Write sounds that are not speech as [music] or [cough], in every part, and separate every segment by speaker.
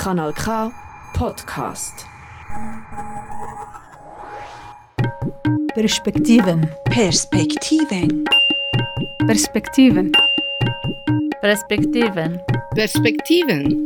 Speaker 1: Kanal K Podcast.
Speaker 2: Perspektiven.
Speaker 3: Perspektiven.
Speaker 4: Perspektiven.
Speaker 5: Perspektiven.
Speaker 6: Perspektiven.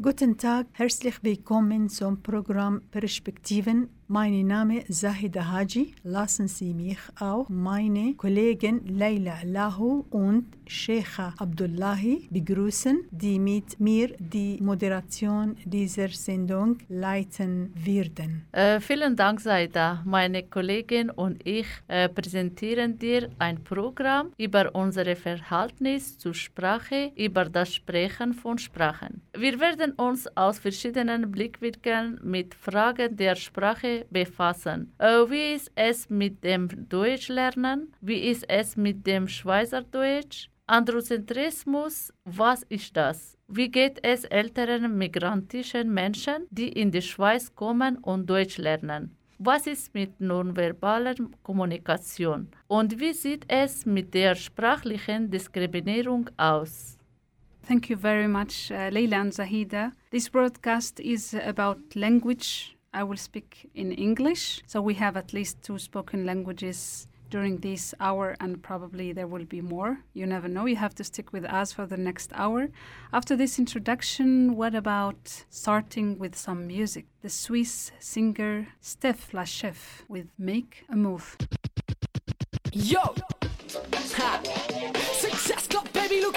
Speaker 2: Guten Tag, herzlich willkommen zum Programm Perspektiven. Mein Name ist Zahida Haji. Lassen Sie mich auch meine Kollegen Leila Lahu und Sheikha Abdullahi begrüßen, die mit mir die Moderation dieser Sendung leiten werden.
Speaker 5: Äh, vielen Dank, Saida. Meine Kollegin und ich äh, präsentieren dir ein Programm über unser Verhältnis zur Sprache, über das Sprechen von Sprachen. Wir werden uns aus verschiedenen Blickwinkeln mit Fragen der Sprache befassen. Äh, wie ist es mit dem Deutschlernen? Wie ist es mit dem Schweizerdeutsch? Androzentrismus, was ist das? Wie geht es älteren migrantischen Menschen, die in die Schweiz kommen und Deutsch lernen? Was ist mit nonverbaler Kommunikation? Und wie sieht es mit der sprachlichen Diskriminierung aus?
Speaker 4: Thank you very much, uh, Leila and Zahida. This broadcast is about language. I will speak in English. So we have at least two spoken languages during this hour, and probably there will be more. You never know. You have to stick with us for the next hour. After this introduction, what about starting with some music? The Swiss singer Steph Lachef with Make a Move.
Speaker 7: Yo! Ha! Success Club, baby, look,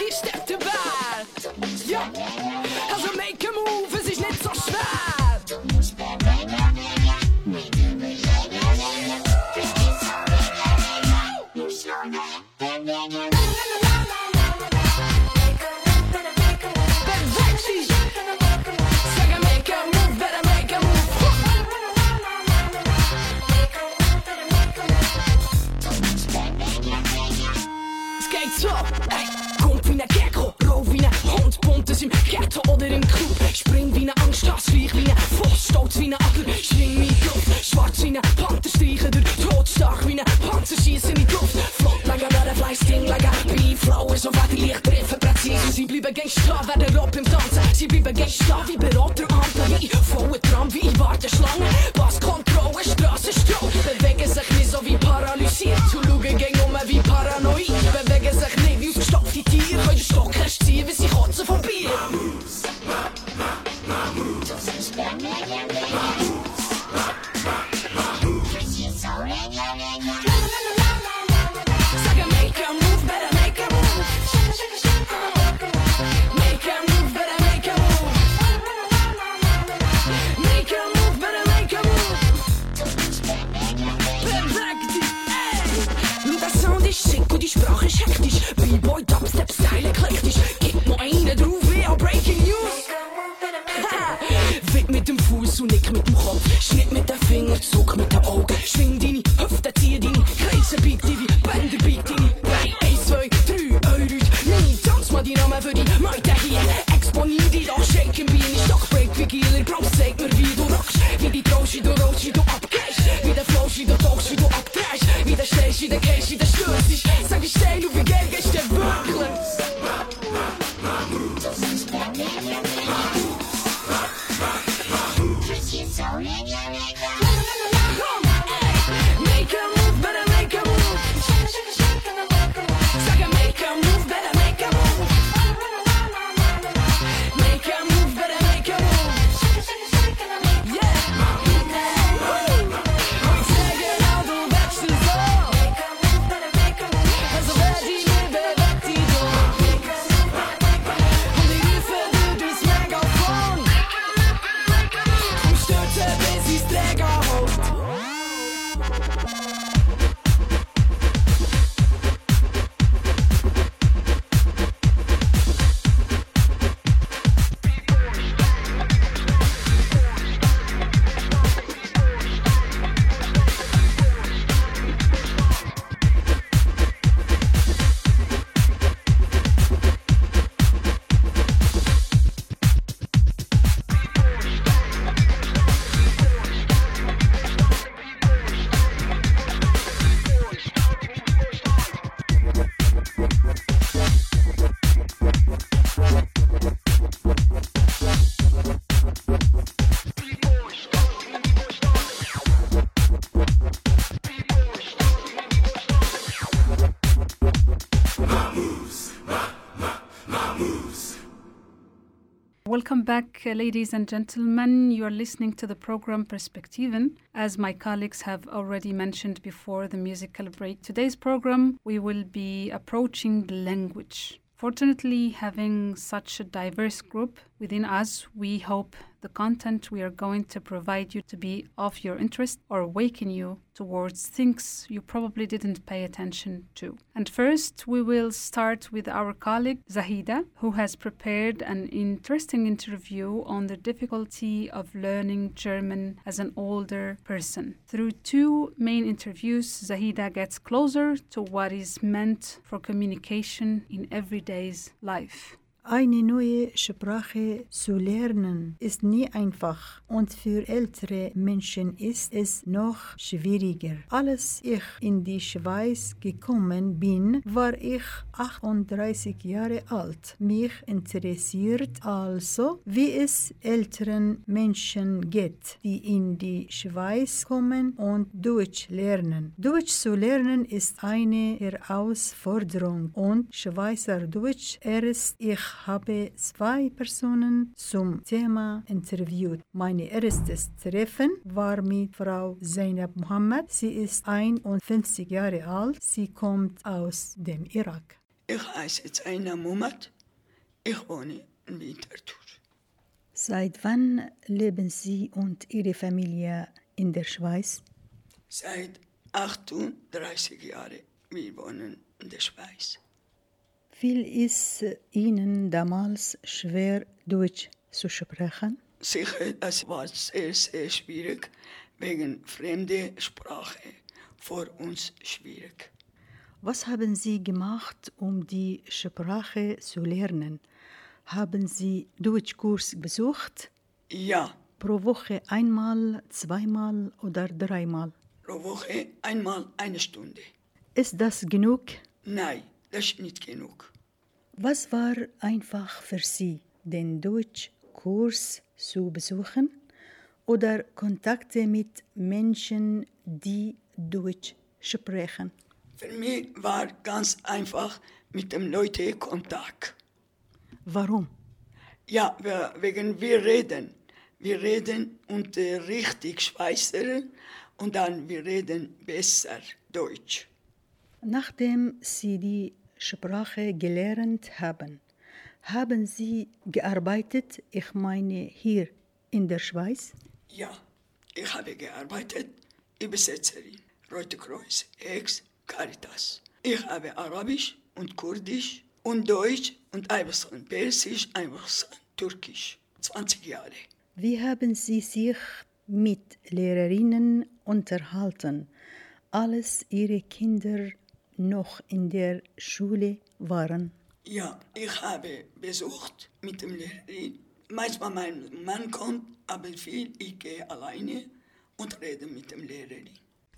Speaker 4: Back, ladies and gentlemen. You are listening to the program Perspektiven. As my colleagues have already mentioned before the musical break, today's program we will be approaching the language. Fortunately, having such a diverse group within us, we hope the content we are going to provide you to be of your interest or awaken you towards things you probably didn't pay attention to. And first, we will start with our colleague Zahida, who has prepared an interesting interview on the difficulty of learning German as an older person. Through two main interviews, Zahida gets closer to what is meant for communication in everyday's life.
Speaker 2: Eine neue Sprache zu lernen ist nie einfach und für ältere Menschen ist es noch schwieriger. Als ich in die Schweiz gekommen bin, war ich 38 Jahre alt. Mich interessiert also, wie es älteren Menschen geht, die in die Schweiz kommen und Deutsch lernen. Deutsch zu lernen ist eine Herausforderung und Schweizerdeutsch erst ich habe zwei Personen zum Thema interviewt. Mein erstes Treffen war mit Frau Zainab Mohammed. Sie ist 51 Jahre alt. Sie kommt aus dem Irak.
Speaker 6: Ich heiße Zainab Mohammed. Ich wohne in Winterthur.
Speaker 2: Seit wann leben Sie und Ihre Familie in der Schweiz?
Speaker 6: Seit 38 Jahren wir wohnen in der Schweiz.
Speaker 2: Fiel es Ihnen damals schwer, Deutsch zu sprechen?
Speaker 6: Sicher, es war sehr, sehr schwierig, wegen fremder Sprache. Für uns schwierig.
Speaker 2: Was haben Sie gemacht, um die Sprache zu lernen? Haben Sie Deutschkurs besucht?
Speaker 6: Ja,
Speaker 2: Pro Woche einmal, zweimal oder dreimal?
Speaker 6: pro Woche einmal eine Stunde.
Speaker 2: Ist das genug?
Speaker 6: Nein, das ist nicht genug.
Speaker 2: Was war einfach für Sie, den Deutschkurs zu besuchen oder Kontakte mit Menschen, die Deutsch sprechen?
Speaker 6: Für mich war ganz einfach mit dem Leuten Kontakt.
Speaker 2: Warum?
Speaker 6: Ja, wir, wegen wir reden. Wir reden und äh, richtig Schweizer und dann wir reden besser Deutsch.
Speaker 2: Nachdem Sie die Sprache gelernt haben, haben Sie gearbeitet, ich meine hier in der Schweiz?
Speaker 6: Ja, ich habe gearbeitet, Übersetzerin, Rote Kreuz, Ex, Caritas. Ich habe Arabisch und Kurdisch und Deutsch und ein bisschen Persisch, ein bisschen Türkisch. 20 Jahre.
Speaker 2: Wie haben Sie sich mit Lehrerinnen unterhalten, als Ihre Kinder noch in der Schule waren?
Speaker 6: Ja, ich habe besucht mit dem Lehrerin. Manchmal mein Mann kommt, aber viel ich gehe alleine und rede mit dem Lehrerin.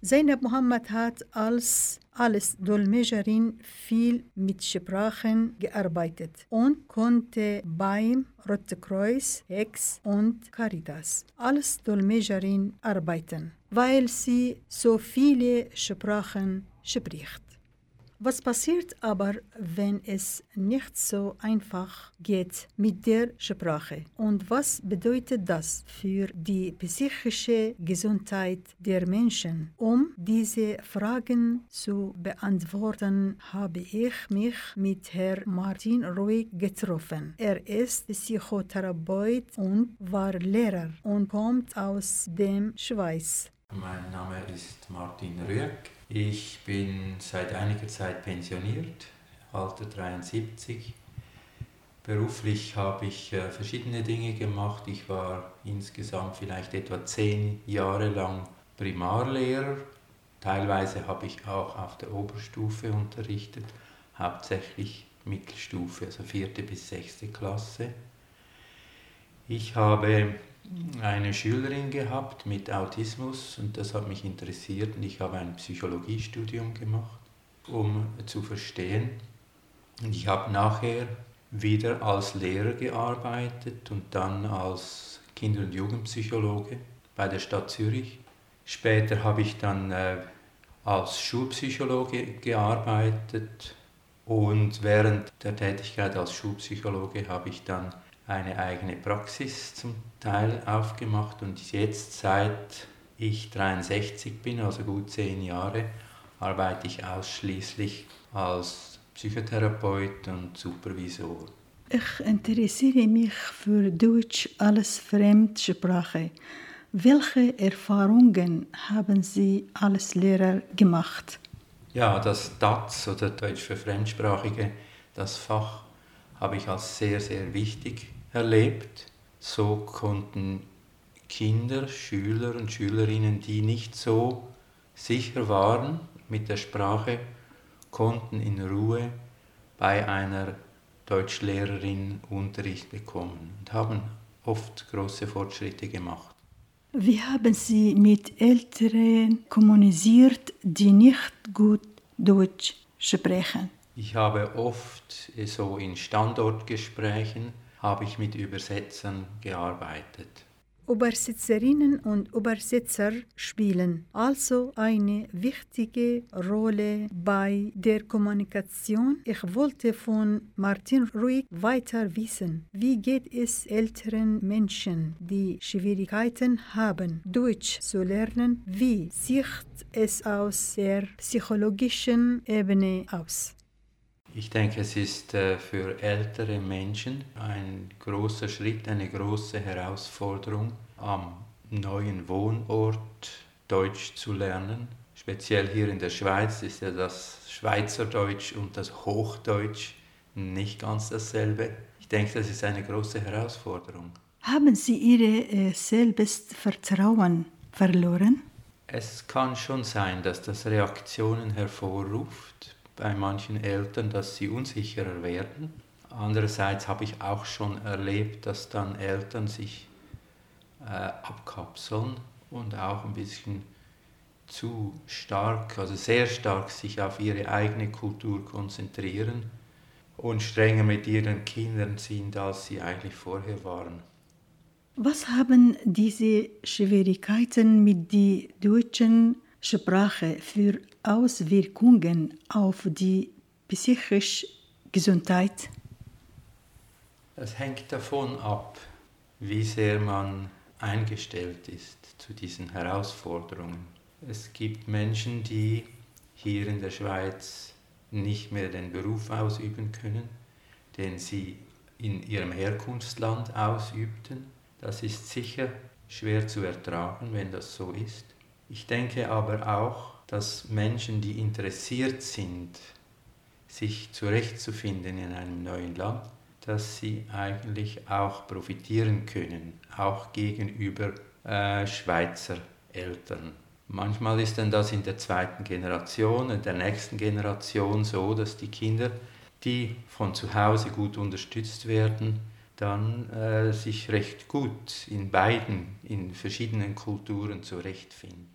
Speaker 2: Zainab Mohammed hat als, als Dolmetscherin viel mit Sprachen gearbeitet und konnte beim Rote Kreuz, Hex und Caritas als Dolmetscherin arbeiten, weil sie so viele Sprachen spricht. Was passiert aber, wenn es nicht so einfach geht mit der Sprache? Und was bedeutet das für die psychische Gesundheit der Menschen? Um diese Fragen zu beantworten, habe ich mich mit Herrn Martin Ruhig getroffen. Er ist Psychotherapeut und war Lehrer und kommt aus dem Schweiz.
Speaker 8: Mein Name ist Martin Rüegg. Ich bin seit einiger Zeit pensioniert, Alter 73. Beruflich habe ich äh, verschiedene Dinge gemacht. Ich war insgesamt vielleicht etwa zehn Jahre lang Primarlehrer. Teilweise habe ich auch auf der Oberstufe unterrichtet, hauptsächlich Mittelstufe, also vierte bis sechste Klasse. Ich habe eine Schülerin gehabt mit Autismus und das hat mich interessiert und ich habe ein Psychologiestudium gemacht, um zu verstehen. Und ich habe nachher wieder als Lehrer gearbeitet und dann als Kinder- und Jugendpsychologe bei der Stadt Zürich. Später habe ich dann äh, als Schulpsychologe gearbeitet und während der Tätigkeit als Schulpsychologe habe ich dann eine eigene Praxis zum Teil aufgemacht und jetzt seit ich 63 bin, also gut zehn Jahre, arbeite ich ausschließlich als Psychotherapeut und Supervisor.
Speaker 2: Ich interessiere mich für Deutsch als Fremdsprache. Welche Erfahrungen haben Sie als Lehrer gemacht?
Speaker 8: Ja, das DATS oder Deutsch für Fremdsprachige, das Fach habe ich als sehr, sehr wichtig erlebt. So konnten Kinder, Schüler und Schülerinnen, die nicht so sicher waren mit der Sprache, konnten in Ruhe bei einer Deutschlehrerin Unterricht bekommen und haben oft große Fortschritte gemacht.
Speaker 2: Wie haben Sie mit Älteren kommuniziert, die nicht gut Deutsch sprechen?
Speaker 8: Ich habe oft so in Standortgesprächen habe ich mit Übersetzern gearbeitet.
Speaker 2: Übersetzerinnen und Übersetzer spielen also eine wichtige Rolle bei der Kommunikation. Ich wollte von Martin Ruig weiter wissen, wie geht es älteren Menschen, die Schwierigkeiten haben, Deutsch zu lernen? Wie sieht es aus der psychologischen Ebene aus?
Speaker 8: Ich denke, es ist äh, für ältere Menschen ein großer Schritt, eine große Herausforderung, am neuen Wohnort Deutsch zu lernen. Speziell hier in der Schweiz ist ja das Schweizerdeutsch und das Hochdeutsch nicht ganz dasselbe. Ich denke, das ist eine große Herausforderung.
Speaker 2: Haben Sie Ihr äh, Selbstvertrauen verloren?
Speaker 8: Es kann schon sein, dass das Reaktionen hervorruft bei manchen Eltern, dass sie unsicherer werden. Andererseits habe ich auch schon erlebt, dass dann Eltern sich äh, abkapseln und auch ein bisschen zu stark, also sehr stark sich auf ihre eigene Kultur konzentrieren und strenger mit ihren Kindern sind, als sie eigentlich vorher waren.
Speaker 2: Was haben diese Schwierigkeiten mit der deutschen Sprache für Auswirkungen auf die psychische Gesundheit?
Speaker 8: Es hängt davon ab, wie sehr man eingestellt ist zu diesen Herausforderungen. Es gibt Menschen, die hier in der Schweiz nicht mehr den Beruf ausüben können, den sie in ihrem Herkunftsland ausübten. Das ist sicher schwer zu ertragen, wenn das so ist. Ich denke aber auch, dass Menschen, die interessiert sind, sich zurechtzufinden in einem neuen Land, dass sie eigentlich auch profitieren können, auch gegenüber äh, Schweizer Eltern. Manchmal ist dann das in der zweiten Generation, in der nächsten Generation so, dass die Kinder, die von zu Hause gut unterstützt werden, dann äh, sich recht gut in beiden, in verschiedenen Kulturen zurechtfinden.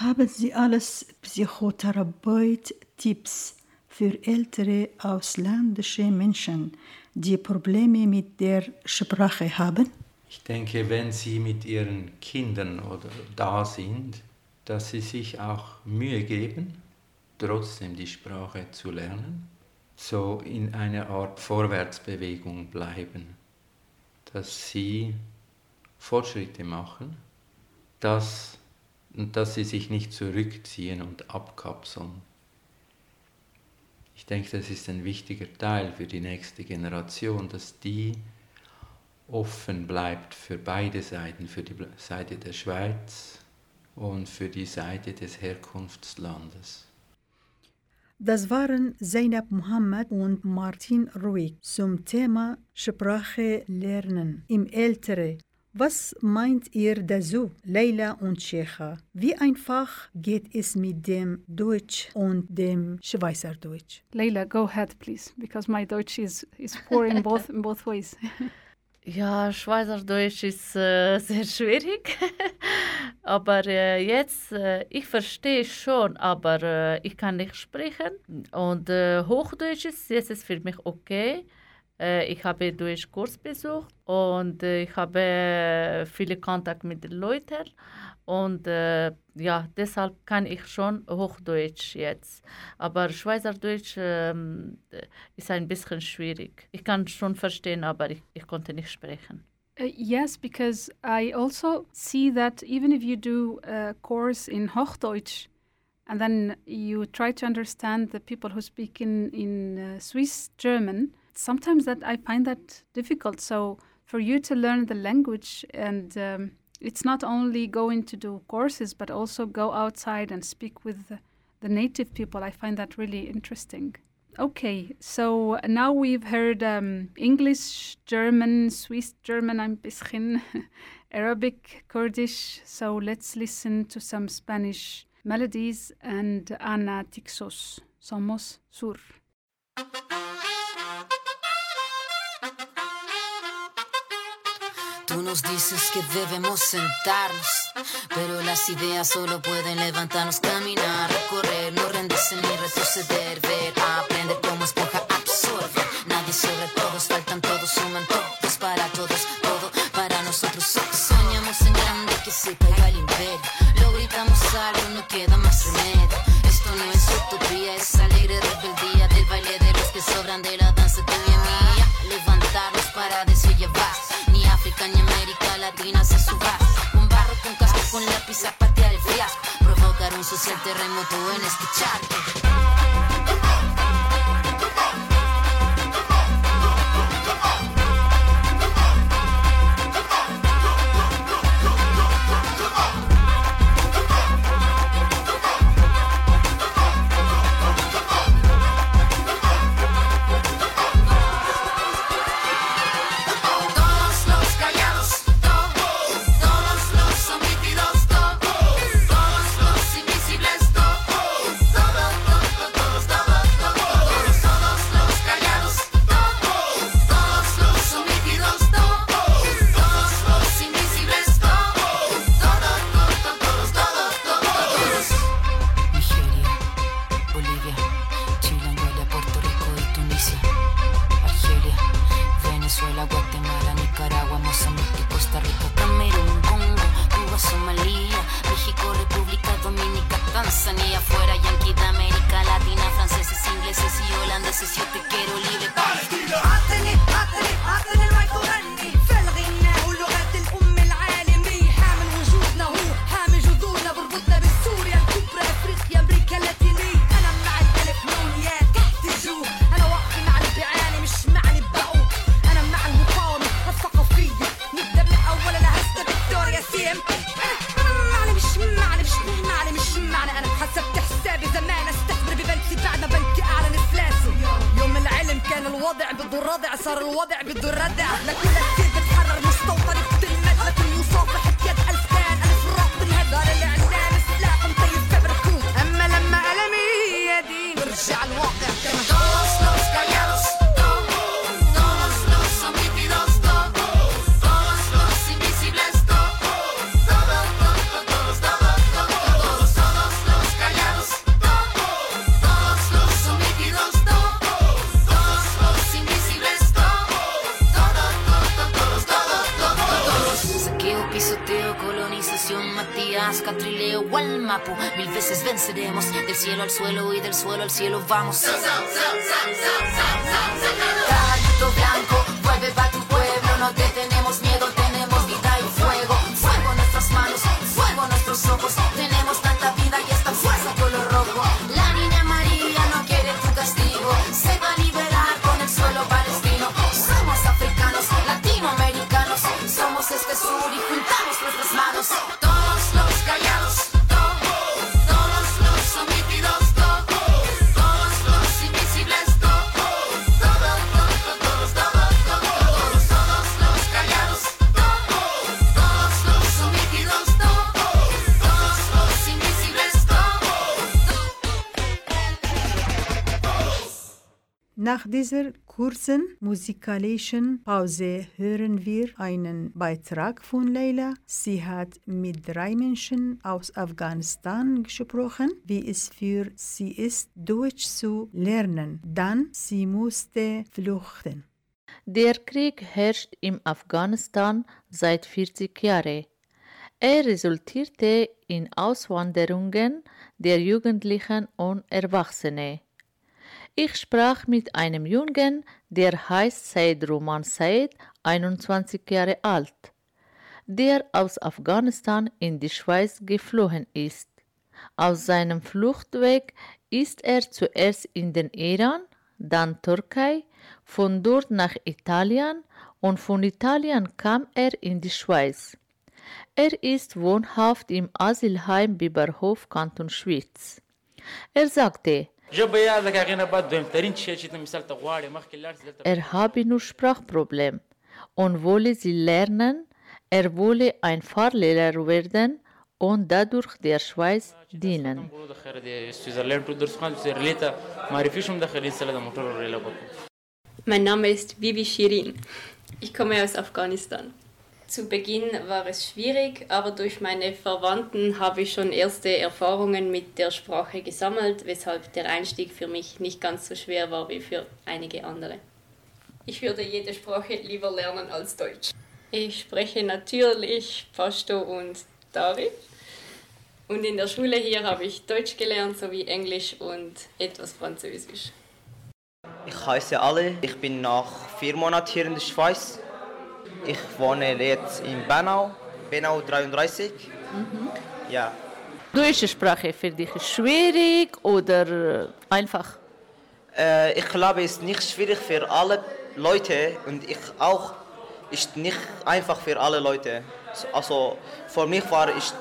Speaker 2: Haben Sie alles Psychotherapeut-Tipps für ältere ausländische Menschen, die Probleme mit der Sprache haben?
Speaker 8: Ich denke, wenn Sie mit Ihren Kindern oder da sind, dass Sie sich auch Mühe geben, trotzdem die Sprache zu lernen, so in einer Art Vorwärtsbewegung bleiben, dass Sie Fortschritte machen, dass und dass sie sich nicht zurückziehen und abkapseln. Ich denke, das ist ein wichtiger Teil für die nächste Generation, dass die offen bleibt für beide Seiten, für die Seite der Schweiz und für die Seite des Herkunftslandes.
Speaker 2: Das waren Zainab Mohammed und Martin Ruig zum Thema Sprache lernen im Ältere was meint ihr dazu, Leila und Shecha? Wie einfach geht es mit dem Deutsch und dem Schweizerdeutsch?
Speaker 4: Leila, go ahead, please, because my Deutsch is, is poor in both, in both ways. [laughs]
Speaker 5: Ja, Schweizerdeutsch ist äh, sehr schwierig. [laughs] aber äh, jetzt, äh, ich verstehe schon, aber äh, ich kann nicht sprechen. Und äh, Hochdeutsch ist jetzt ist für mich okay. Äh, ich habe Deutschkurs besucht und äh, ich habe äh, viele Kontakt mit den Leuten und äh, ja, deshalb kann ich schon Hochdeutsch jetzt. Aber Schweizerdeutsch ähm, ist ein bisschen schwierig. Ich kann schon verstehen, aber ich, ich konnte nicht sprechen.
Speaker 4: Uh, yes, because I also see that even if you do a course in Hochdeutsch and then you try to understand the people who speak in, in uh, Swiss German, sometimes that I find that difficult. So for you to learn the language and um, it's not only going to do courses but also go outside and speak with the, native people. I find that really interesting. Okay, so now we've heard um, English, German, Swiss German, ein bisschen [laughs] Arabic, Kurdish. So let's listen to some Spanish melodies and Ana Tixos. Somos Sur.
Speaker 9: Tú nos dices que debemos sentarnos, pero las ideas solo pueden levantarnos, caminar, recorrer, no rendirse ni retroceder, ver, aprender como esponja absorbe. Nadie sobre todos, faltan todos, suman todos para todos, todo para nosotros. Soñamos en grande que se caiga el imperio, lo gritamos algo, no queda más remedio. Esto no es utopía, es alegre rebeldía del baile de los que sobran de la danza tuya y mía. Levantarnos para decir ya América Latina se suba. Con barro, con casco, con lápiz a patear el fiasco. Provocar un social terremoto en este charco. Cielo al suelo y del suelo al cielo vamos.
Speaker 2: Dieser kurzen musikalischen Pause hören wir einen Beitrag von Leila. Sie hat mit drei Menschen aus Afghanistan gesprochen, wie es für sie ist, Deutsch zu lernen. Dann sie musste flüchten.
Speaker 5: Der Krieg herrscht im Afghanistan seit 40 Jahren. Er resultierte in Auswanderungen der Jugendlichen und Erwachsene. Ich sprach mit einem Jungen, der heißt Said Roman Said, 21 Jahre alt, der aus Afghanistan in die Schweiz geflohen ist. Auf seinem Fluchtweg ist er zuerst in den Iran, dann Türkei, von dort nach Italien und von Italien kam er in die Schweiz. Er ist wohnhaft im Asylheim Biberhof, Kanton Schwyz. Er sagte, er habe nur Sprachproblem und wolle sie lernen, er wolle ein Fahrlehrer werden und dadurch der Schweiz dienen.
Speaker 10: Mein Name ist Bibi Shirin. Ich komme aus Afghanistan. Zu Beginn war es schwierig, aber durch meine Verwandten habe ich schon erste Erfahrungen mit der Sprache gesammelt, weshalb der Einstieg für mich nicht ganz so schwer war wie für einige andere. Ich würde jede Sprache lieber lernen als Deutsch. Ich spreche natürlich Pashto und Dari. Und in der Schule hier habe ich Deutsch gelernt sowie Englisch und etwas Französisch.
Speaker 11: Ich heiße Ali, ich bin nach vier Monaten hier in der Schweiz. Ich wohne jetzt in Benau, Benau 33. Ja,
Speaker 5: Deutsche Sprache für dich schwierig oder äh, einfach?
Speaker 11: äh, ich glaube, es ist nicht schwierig für alle Leute und ich auch ist nicht einfach für alle Leute. Also für mich war es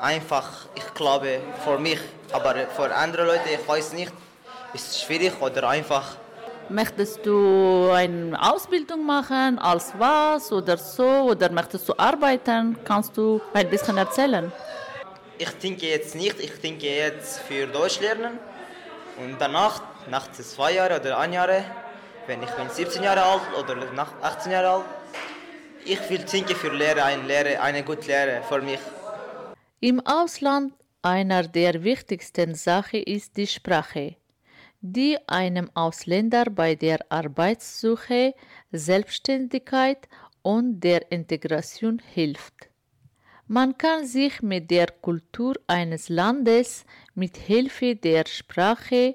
Speaker 11: einfach, ich glaube, für mich, aber für andere Leute, ich weiß nicht, ist es schwierig oder einfach.
Speaker 5: Möchtest du eine Ausbildung machen, als was oder so? Oder möchtest du arbeiten? Kannst du ein bisschen erzählen?
Speaker 11: Ich denke jetzt nicht, ich denke jetzt für Deutsch lernen und danach, nach zwei Jahren oder ein Jahr, wenn ich bin 17 Jahre alt oder nach 18 Jahre alt, ich will denke für Lehre, eine Lehre, eine gute Lehre für mich.
Speaker 5: Im Ausland einer der wichtigsten Sachen ist die Sprache, die einem Ausländer bei der Arbeitssuche, Selbstständigkeit und der Integration hilft. Man kann sich mit der Kultur eines Landes mit Hilfe der Sprache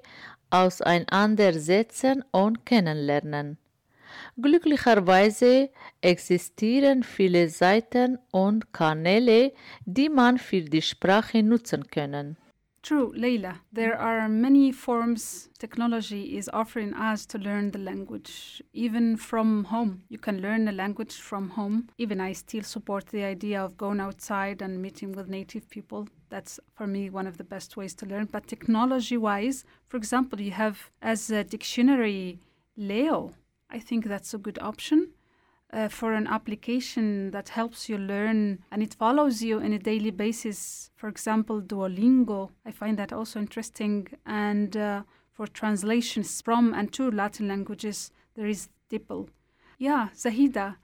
Speaker 5: auseinandersetzen und kennenlernen. Glücklicherweise existieren viele Seiten und Kanäle, die man für die Sprache nutzen können.
Speaker 4: True, Leila. There are many forms technology is offering us to learn the language, even from home. You can learn the language from home. Even I still support the idea of going outside and meeting with native people. That's for me one of the best ways to learn. But technology wise, for example, you have as a dictionary Leo. I think that's a good option uh, for an application that helps you learn and it follows you on a daily basis. For example, Duolingo, I find that also interesting. And uh, for translations from and to Latin languages, there is DeepL. Yeah, Zahida,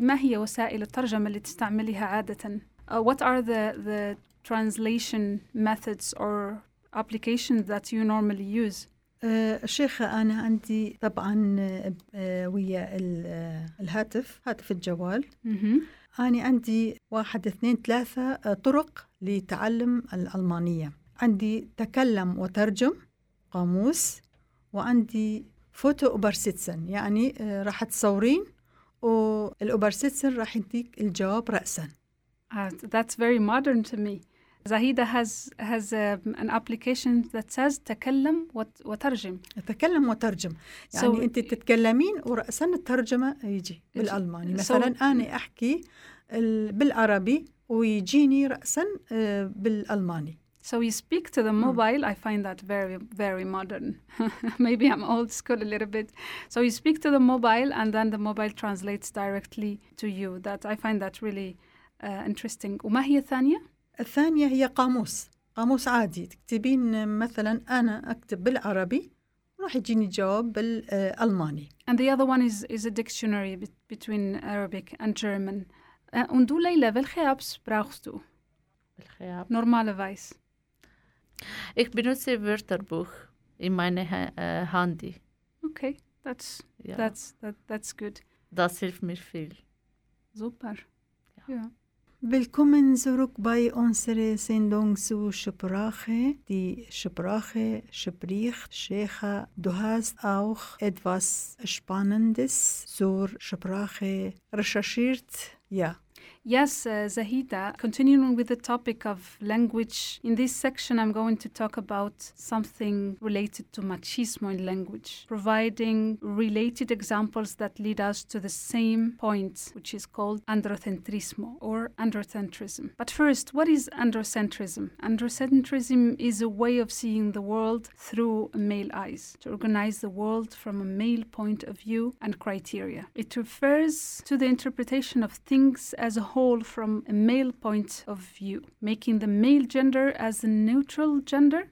Speaker 4: ما هي وسائل الترجمة اللي تستعمليها عادة? Uh, what are the, the translation methods or applications that you normally use?
Speaker 2: آه، شيخة أنا عندي طبعا آه، ويا آه، الهاتف هاتف الجوال. أنا عندي واحد اثنين ثلاثة طرق لتعلم الألمانية عندي تكلم وترجم قاموس وعندي فوتو أوبرسيتسن يعني راح تصورين والأوبرسيتسن راح يديك الجواب رأسا
Speaker 4: Uh, that's very modern to me. Zahida has has um, an application that says تكلم وت- وترجم.
Speaker 2: أتكلم وترجم يعني
Speaker 4: So-
Speaker 2: أنت تتكلمين ورأسا الترجمة يجي بالألماني
Speaker 4: So-
Speaker 2: مثلا أنا أحكي ال- بالعربي ويجيني رأسا آه، بالألماني
Speaker 4: So you speak to the mobile. I find that very very modern. [laughs] Maybe I'm old school a little bit. So you speak to the mobile, and then the mobile translates directly to you. That I find that really uh, interesting. وما هي الثانية؟
Speaker 2: الثانية هي قاموس قاموس عادي تكتبين مثلا أنا أكتب بالعربي راح يجيني جواب بالألماني
Speaker 4: And the other one is is a dictionary bet- between Arabic and German. Uh, und du, Leila, welche Apps brauchst du normalerweise?
Speaker 5: Ich benutze Wörterbuch in meinem Ha- äh, Handy.
Speaker 4: Okay. That's
Speaker 5: Ja.
Speaker 4: that's that, that's good.
Speaker 5: Das hilft mir viel.
Speaker 4: Super. Ja.
Speaker 2: Willkommen zurück bei unserer Sendung zu Sprache. Die Sprache spricht. Shecha, du hast auch etwas Spannendes zur Sprache recherchiert. Ja.
Speaker 4: Yes, uh, Zahida, continuing with the topic of language, in this section I'm going to talk about something related to machismo in language, providing related examples that lead us to the same point, which is called androcentrismo or androcentrism. But first, what is androcentrism? Androcentrism is a way of seeing the world through male eyes, to organize the world from a male point of view and criteria. It refers to the interpretation of things as a whole from a male point of view, making the male gender as a neutral gender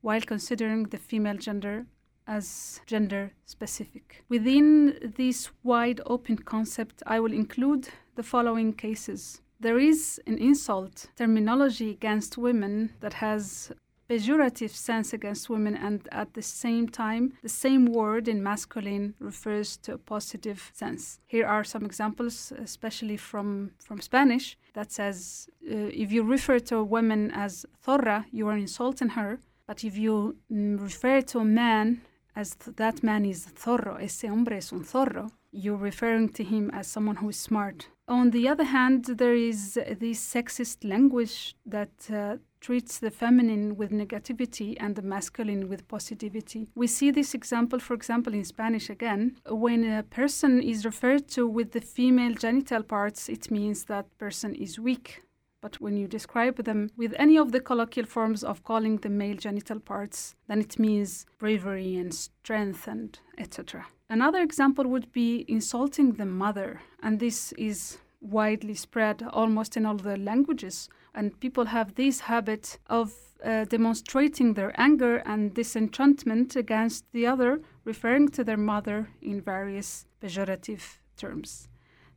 Speaker 4: while considering the female gender as gender specific. Within this wide open concept, I will include the following cases. There is an insult terminology against women that has pejorative sense against women and at the same time the same word in masculine refers to a positive sense. Here are some examples especially from from spanish that says uh, if you refer to a woman as zorra you are insulting her but if you mm, refer to a man as th- that man is zorro ese hombre es un zorro you're referring to him as someone who is smart on the other hand there is this sexist language that uh, treats the feminine with negativity and the masculine with positivity. We see this example, for example, in Spanish again. When a person is referred to with the female genital parts, it means that person is weak. But when you describe them with any of the colloquial forms of calling the male genital parts, then it means bravery and strength and etc. Another example would be insulting the mother, and this is widely spread almost in all the languages and people have this habit of uh, demonstrating their anger and disenchantment against the other, referring to their mother in various pejorative terms.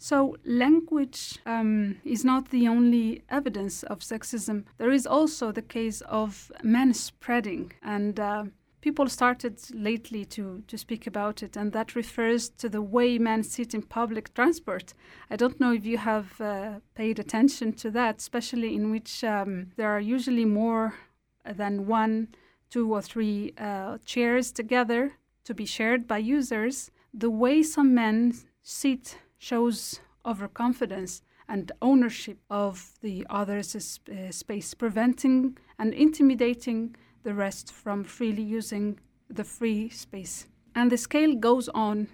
Speaker 4: So, language um, is not the only evidence of sexism. There is also the case of men spreading, and uh, people started lately to, to speak about it, and that refers to the way men sit in public transport. I don't know if you have uh, paid attention to that, especially in which um, there are usually more than one, two, or three uh, chairs together to be shared by users. The way some men sit shows overconfidence and ownership of the other's uh, space, preventing and intimidating the rest from freely using the free space. And the scale goes on.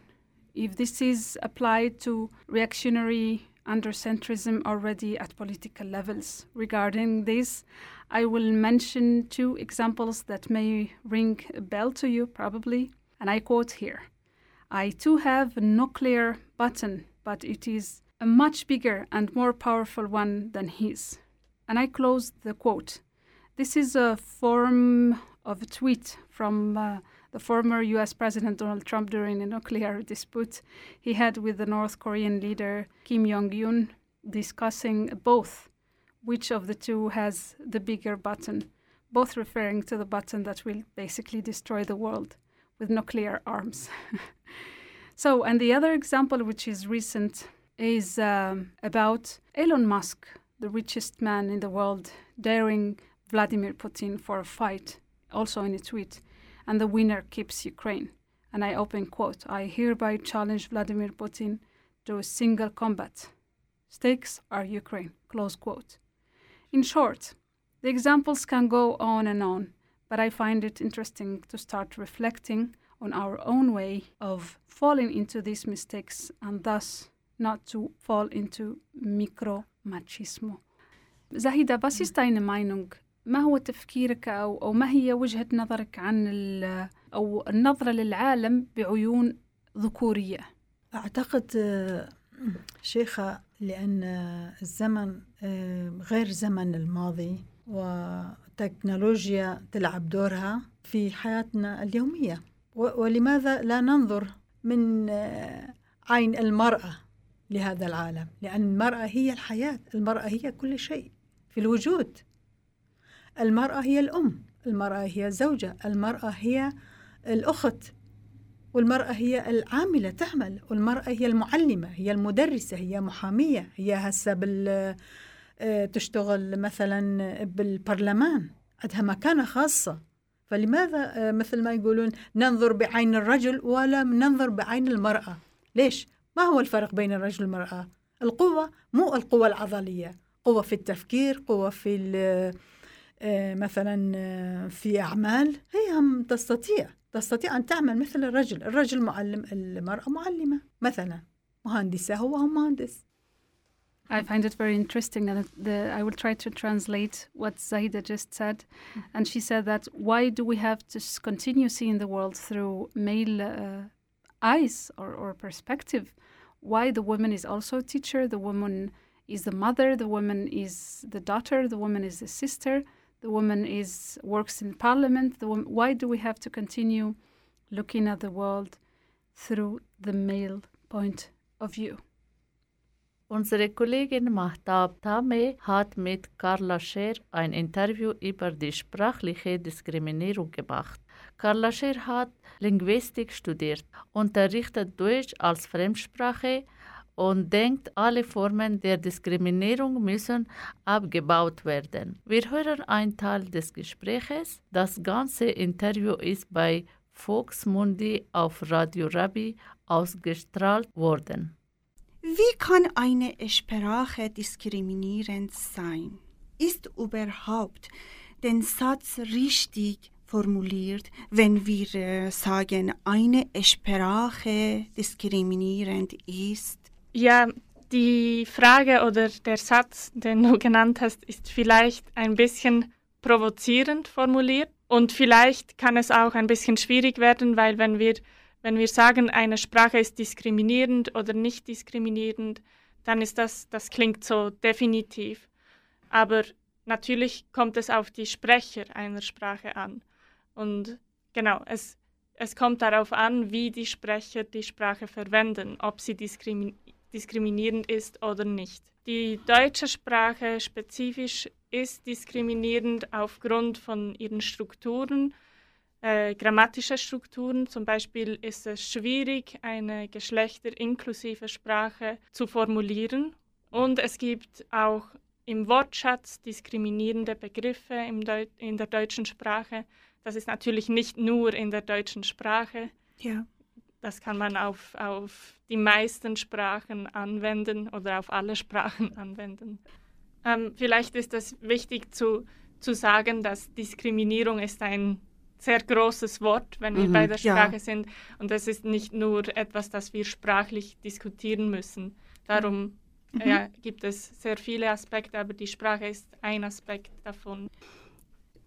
Speaker 4: If this is applied to reactionary androcentrism already at political levels. Regarding this, I will mention two examples that may ring a bell to you, probably, and I quote here I too have a nuclear button, but it is a much bigger and more powerful one than his. And I close the quote. This is a form of a tweet from uh, the former US President Donald Trump during a nuclear dispute he had with the North Korean leader Kim Jong un, discussing both which of the two has the bigger button, both referring to the button that will basically destroy the world with nuclear arms. [laughs] so, and the other example, which is recent, is um, about Elon Musk, the richest man in the world, daring Vladimir Putin for a fight, also in a tweet, and the winner keeps Ukraine. And I open quote I hereby challenge Vladimir Putin to a single combat. Stakes are Ukraine. Close quote. In short, the examples can go on and on, but I find it interesting to start reflecting on our own way of falling into these mistakes and thus not to fall into micromachismo. زاهدة was ist deine Meinung ما هو تفكيرك أو, أو ما هي وجهة نظرك عن أو النظرة للعالم بعيون ذكورية؟
Speaker 2: أعتقد شيخة لأن الزمن غير زمن الماضي والتكنولوجيا تلعب دورها في حياتنا اليومية. ولماذا لا ننظر من عين المرأة لهذا العالم؟ لأن المرأة هي الحياة المرأة هي كل شيء في الوجود. المرأة هي الأم المرأة هي الزوجة المرأة هي الأخت والمرأة هي العاملة تعمل والمرأة هي المعلمة هي المدرسة هي محامية هي هسه بال آه، تشتغل مثلا بالبرلمان عندها مكانة خاصة. فلماذا آه، مثل ما يقولون ننظر بعين الرجل ولا ننظر بعين المرأة؟ ليش؟ ما هو الفرق بين الرجل والمرأة؟ القوة مو القوة العضلية. قوة في التفكير قوة في آه، مثلا آه، في أعمال. هي هم تستطيع تستطيع أن تعمل مثل الرجل. الرجل معلم المرأة معلمة مثلا. مهندسة هو مهندس.
Speaker 4: I find it very interesting, and the, I will try to translate what Zahida just said. And she said that why do we have to continue seeing the world through male uh, eyes or, or perspective? Why the woman is also a teacher, the woman is the mother, the woman is the daughter, the woman is the sister, the woman is works in parliament. The wom- why do we have to continue looking at the world through the male point of view?
Speaker 5: Unsere Kollegin Mahtab Tame hat mit Carla Scher ein Interview über die sprachliche Diskriminierung gemacht. Carla Scher hat Linguistik studiert, unterrichtet Deutsch als Fremdsprache und denkt, alle Formen der Diskriminierung müssen abgebaut werden. Wir hören einen Teil des Gespräches. Das ganze Interview ist bei Fox Mundi auf Radio Rabi ausgestrahlt worden.
Speaker 12: Wie kann eine Sprache diskriminierend sein? Ist überhaupt der Satz richtig formuliert, wenn wir äh, sagen, eine Sprache diskriminierend ist?
Speaker 13: Ja, die Frage oder der Satz, den du genannt hast, ist vielleicht ein bisschen provozierend formuliert und vielleicht kann es auch ein bisschen schwierig werden, weil wenn wir wenn wir sagen, eine Sprache ist diskriminierend oder nicht diskriminierend, dann ist das das klingt so definitiv. Aber natürlich kommt es auf die Sprecher einer Sprache an. Und genau, es es kommt darauf an, wie die Sprecher die Sprache verwenden, ob sie diskrimi diskriminierend ist oder nicht. Die deutsche Sprache spezifisch ist diskriminierend aufgrund von ihren Strukturen, äh, grammatische Strukturen. Zum Beispiel ist es schwierig, eine geschlechterinklusive Sprache zu formulieren. Und es gibt auch im Wortschatz diskriminierende Begriffe in der deutschen Sprache. Das ist natürlich nicht nur in der deutschen Sprache.
Speaker 12: Ja.
Speaker 13: Das kann man auf, auf die meisten Sprachen anwenden oder auf alle Sprachen [laughs] anwenden. Ähm, vielleicht ist es wichtig zu, zu sagen, dass Diskriminierung ist ein sehr großes Wort, wenn wir
Speaker 12: Mhm,
Speaker 13: bei der
Speaker 12: ja.
Speaker 13: Sprache sind. Und es ist nicht nur etwas, das wir sprachlich diskutieren müssen. Darum
Speaker 12: Mhm.
Speaker 13: ja, gibt es sehr viele Aspekte, aber die Sprache ist ein Aspekt davon.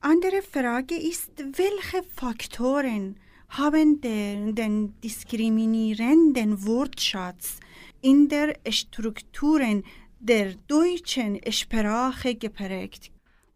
Speaker 12: Andere Frage ist, welche Faktoren haben den, den diskriminierenden Wortschatz in der Strukturen der deutschen Sprache geprägt?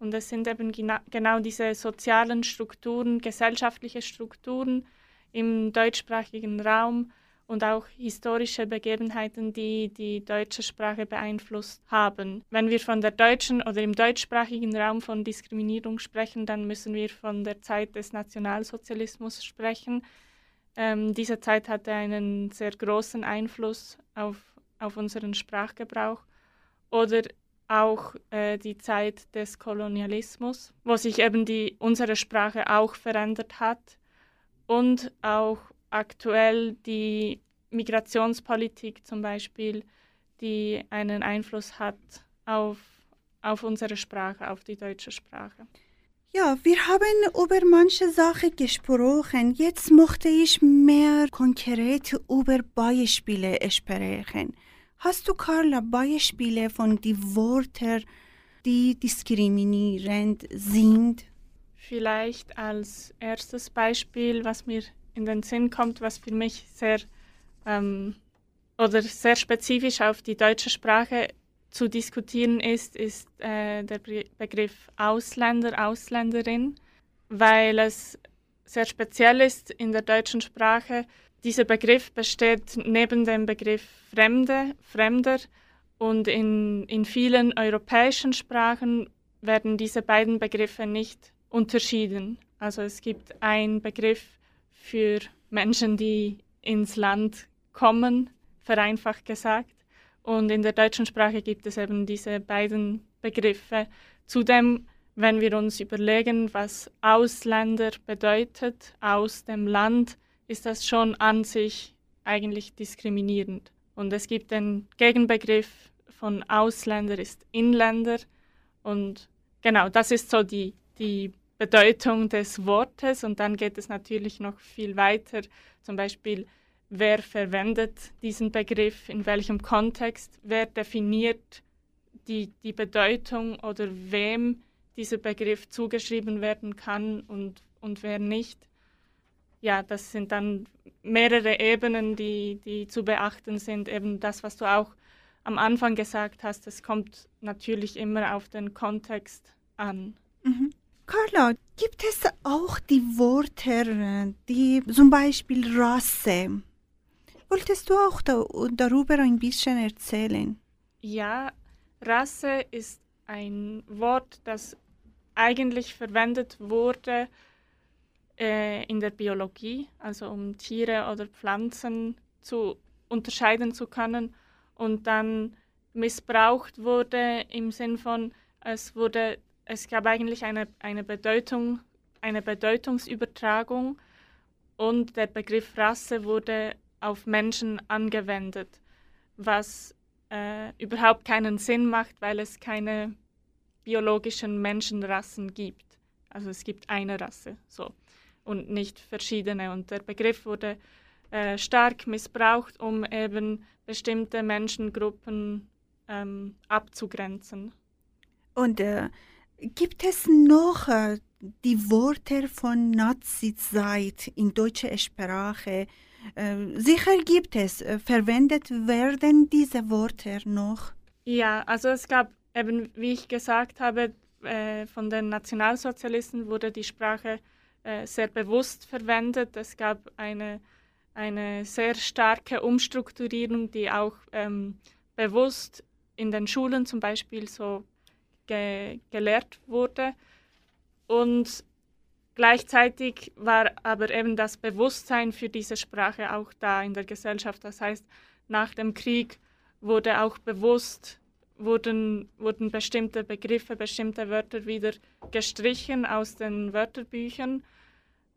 Speaker 13: Und es sind eben gena genau diese sozialen Strukturen, gesellschaftliche Strukturen im deutschsprachigen Raum und auch historische Begebenheiten, die die deutsche Sprache beeinflusst haben. Wenn wir von der deutschen oder im deutschsprachigen Raum von Diskriminierung sprechen, dann müssen wir von der Zeit des Nationalsozialismus sprechen. Ähm, diese Zeit hatte einen sehr großen Einfluss auf, auf unseren Sprachgebrauch. Oder auch äh, die Zeit des Kolonialismus, wo sich eben die, unsere Sprache auch verändert hat und auch aktuell die Migrationspolitik zum Beispiel, die einen Einfluss hat auf, auf unsere Sprache, auf die deutsche Sprache.
Speaker 12: Ja, wir haben über manche Sachen gesprochen. Jetzt möchte ich mehr konkret über Beispiele sprechen. Hast du, Carla, Beispiele von den Wörtern, die diskriminierend sind?
Speaker 13: Vielleicht als erstes Beispiel, was mir in den Sinn kommt, was für mich sehr ähm, oder sehr spezifisch auf die deutsche Sprache zu diskutieren ist, ist äh, der Be Begriff Ausländer, Ausländerin, weil es sehr speziell ist in der deutschen Sprache. Dieser Begriff besteht neben dem Begriff Fremde, Fremder und in, in vielen europäischen Sprachen werden diese beiden Begriffe nicht unterschieden. Also es gibt einen Begriff für Menschen, die ins Land kommen, vereinfacht gesagt. Und in der deutschen Sprache gibt es eben diese beiden Begriffe. Zudem, wenn wir uns überlegen, was Ausländer bedeutet, aus dem Land, ist das schon an sich eigentlich diskriminierend. Und es gibt den Gegenbegriff von Ausländer ist Inländer. Und genau, das ist so die, die Bedeutung des Wortes. Und dann geht es natürlich noch viel weiter. Zum Beispiel, wer verwendet diesen Begriff, in welchem Kontext, wer definiert die, die Bedeutung oder wem dieser Begriff zugeschrieben werden kann und, und wer nicht. Ja, das sind dann mehrere Ebenen, die, die zu beachten sind. Eben das, was du auch am Anfang gesagt hast, es kommt natürlich immer auf den Kontext an.
Speaker 12: Mhm. Carla, gibt es auch die Wörter, die zum Beispiel Rasse? Wolltest du auch da, darüber ein bisschen erzählen?
Speaker 13: Ja, Rasse ist ein Wort, das eigentlich verwendet wurde äh, in der Biologie, also um Tiere oder Pflanzen zu unterscheiden zu können und dann missbraucht wurde im Sinn von, es wurde, es gab eigentlich eine, eine Bedeutung, eine Bedeutungsübertragung und der Begriff Rasse wurde auf Menschen angewendet, was äh, überhaupt keinen Sinn macht, weil es keine biologischen Menschenrassen gibt. Also es gibt eine Rasse, so und nicht verschiedene. Und der Begriff wurde äh, stark missbraucht, um eben bestimmte Menschengruppen ähm, abzugrenzen.
Speaker 12: Und äh, gibt es noch äh, die Worte von Nazi-Zeit in deutscher Sprache? Äh, sicher gibt es. Äh, verwendet werden diese Worte noch?
Speaker 13: Ja, also es gab eben, wie ich gesagt habe, äh, von den Nationalsozialisten wurde die Sprache äh, sehr bewusst verwendet. Es gab eine, eine sehr starke Umstrukturierung, die auch ähm, bewusst in den Schulen zum Beispiel so ge gelehrt wurde. Und gleichzeitig war aber eben das Bewusstsein für diese Sprache auch da in der Gesellschaft. Das heißt, nach dem Krieg wurde auch bewusst, wurden, wurden bestimmte Begriffe, bestimmte Wörter wieder gestrichen aus den Wörterbüchern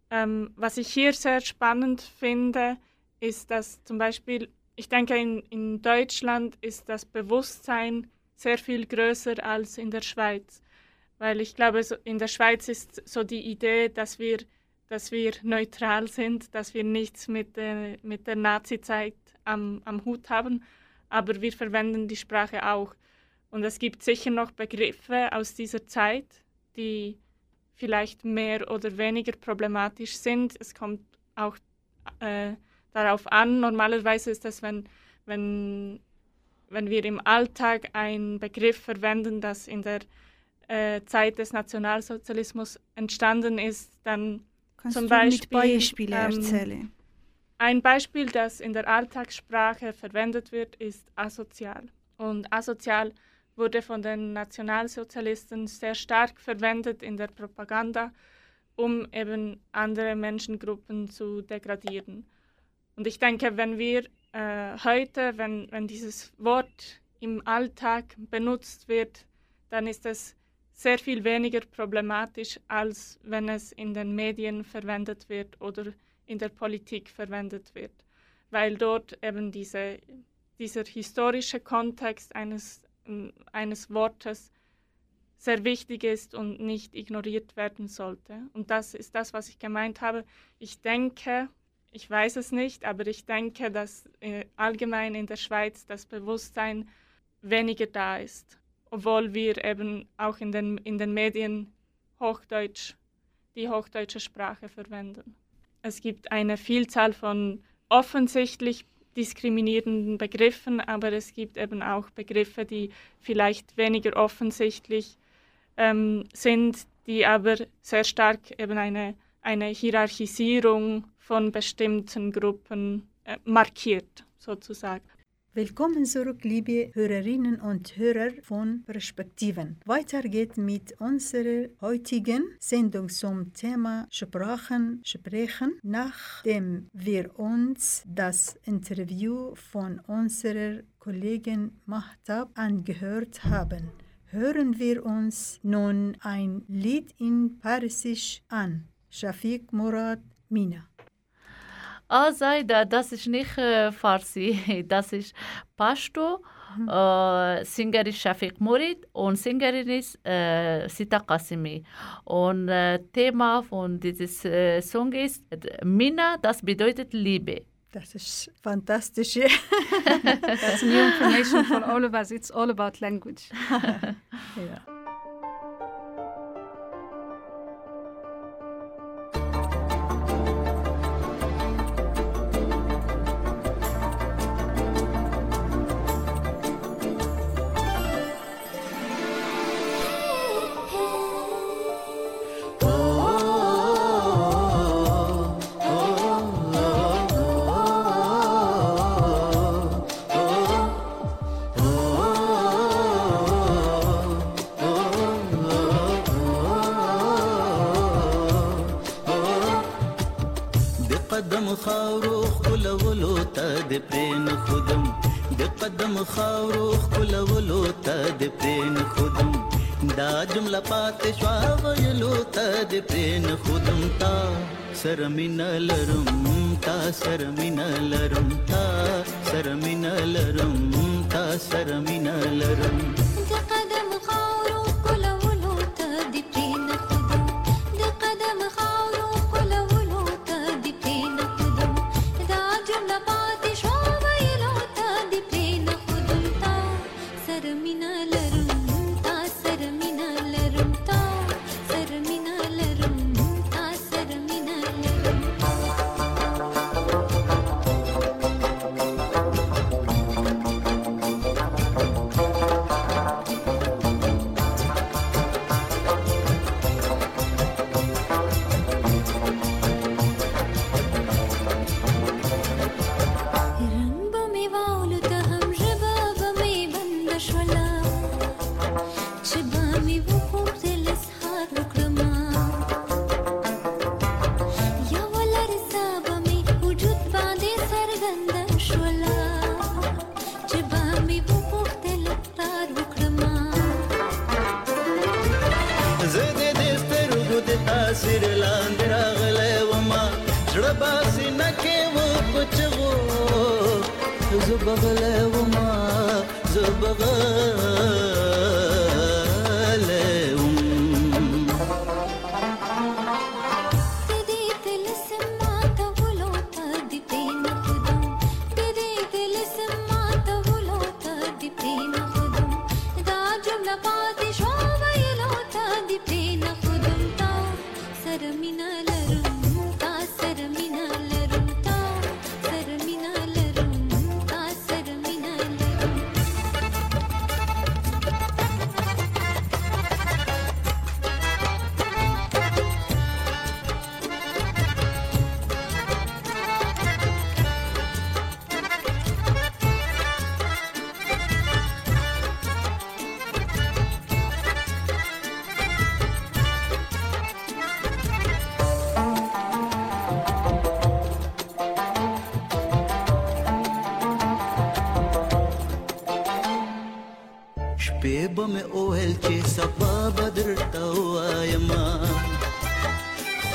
Speaker 13: ähm, was ich hier sehr spannend finde, ist, dass zum Beispiel, ich denke, in, in Deutschland ist das Bewusstsein sehr viel größer als in der Schweiz. Weil ich glaube, so in der Schweiz ist so die Idee, dass wir, dass wir neutral sind, dass wir nichts mit der, mit der Nazi-Zeit am, am Hut haben, aber wir verwenden die Sprache auch. Und es gibt sicher noch Begriffe aus dieser Zeit, die vielleicht mehr oder weniger problematisch sind. Es kommt auch äh, darauf an. Normalerweise ist das, wenn, wenn, wenn wir im Alltag einen Begriff verwenden, das in der äh, Zeit des Nationalsozialismus entstanden ist, dann
Speaker 12: Kannst
Speaker 13: zum
Speaker 12: du
Speaker 13: Beispiel.
Speaker 12: mit Beispielen
Speaker 13: ähm,
Speaker 12: erzählen?
Speaker 13: Ein Beispiel, das in der Alltagssprache verwendet wird, ist asozial. Und asozial wurde von den Nationalsozialisten sehr stark verwendet in der Propaganda, um eben andere Menschengruppen zu degradieren. Und ich denke, wenn wir äh, heute, wenn, wenn dieses Wort im Alltag benutzt wird, dann ist es sehr viel weniger problematisch, als wenn es in den Medien verwendet wird oder in der Politik verwendet wird, weil dort eben diese, dieser historische Kontext eines eines Wortes sehr wichtig ist und nicht ignoriert werden sollte. Und das ist das, was ich gemeint habe. Ich denke, ich weiß es nicht, aber ich denke, dass äh, allgemein in der Schweiz das Bewusstsein weniger da ist, obwohl wir eben auch in den, in den Medien Hochdeutsch, die hochdeutsche Sprache verwenden. Es gibt eine Vielzahl von offensichtlich diskriminierenden Begriffen, aber es gibt eben auch Begriffe, die vielleicht weniger offensichtlich ähm, sind, die aber sehr stark eben eine, eine Hierarchisierung von bestimmten Gruppen äh, markiert, sozusagen.
Speaker 2: Willkommen zurück, liebe Hörerinnen und Hörer von Perspektiven. Weiter geht mit unserer heutigen Sendung zum Thema Sprachen sprechen, nachdem wir uns das Interview von unserer Kollegin Mahtab angehört haben. Hören wir uns nun ein Lied in Persisch an. Shafiq Murad Mina.
Speaker 5: Ah, Saida, das ist nicht äh, Farsi, [laughs] das ist Pashto. Äh, Singer ist Shafiq Murid und Sängerin ist äh, Sita Qasimi. Und äh, Thema von dieses äh, Song ist äh, Mina, das bedeutet Liebe.
Speaker 2: Das ist fantastisch. [laughs]
Speaker 4: That's new information for all of us. It's all about language.
Speaker 2: ja.
Speaker 14: قدم خاورو خلولو ته د پرین خودم. دا جمله پاتې شوا ویلو ته د پرین خودم. تا سر مینا لرم تا سر مینا لرم تا سر مینا لرم تا سر مینا لرم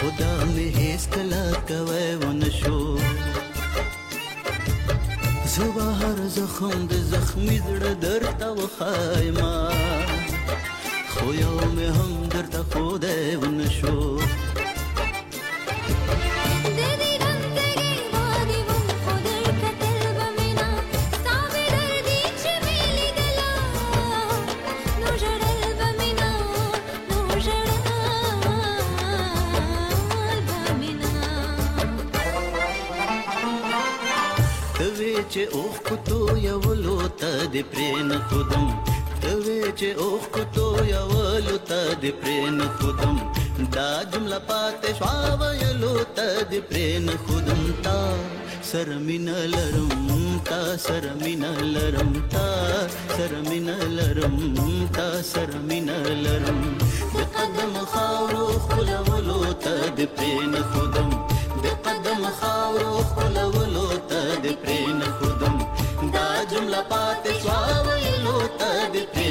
Speaker 14: خدا مې هیڅ کله کوی ونه شو زه به هر زخم د زخمي زړه درته وښایم خو یو مې هم درته ښودی ونه شو
Speaker 9: چې
Speaker 14: اوخ کو تو یو لوت د پرین خودم ته وې چې اوخ کو تو یو لوت د پرین خودم دا جمله پاتې شوا و لوت د پرین خودم تا سرمن لرم تا سرمن لرم تا سرمن لرم تا سرمن لرم د قدم خاورو خپل ولوت د پرین خودم د قدم خاورو خپل पाते Swami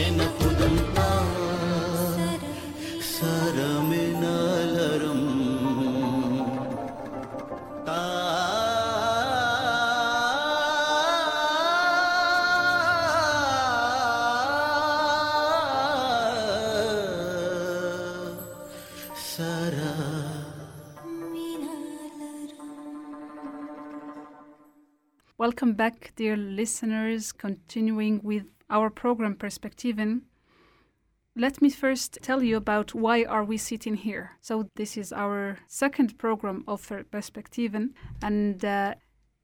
Speaker 4: Welcome back, dear listeners, continuing with our program Perspektiven. Let me first tell you about why are we sitting here. So this is our second program of Perspektiven and uh,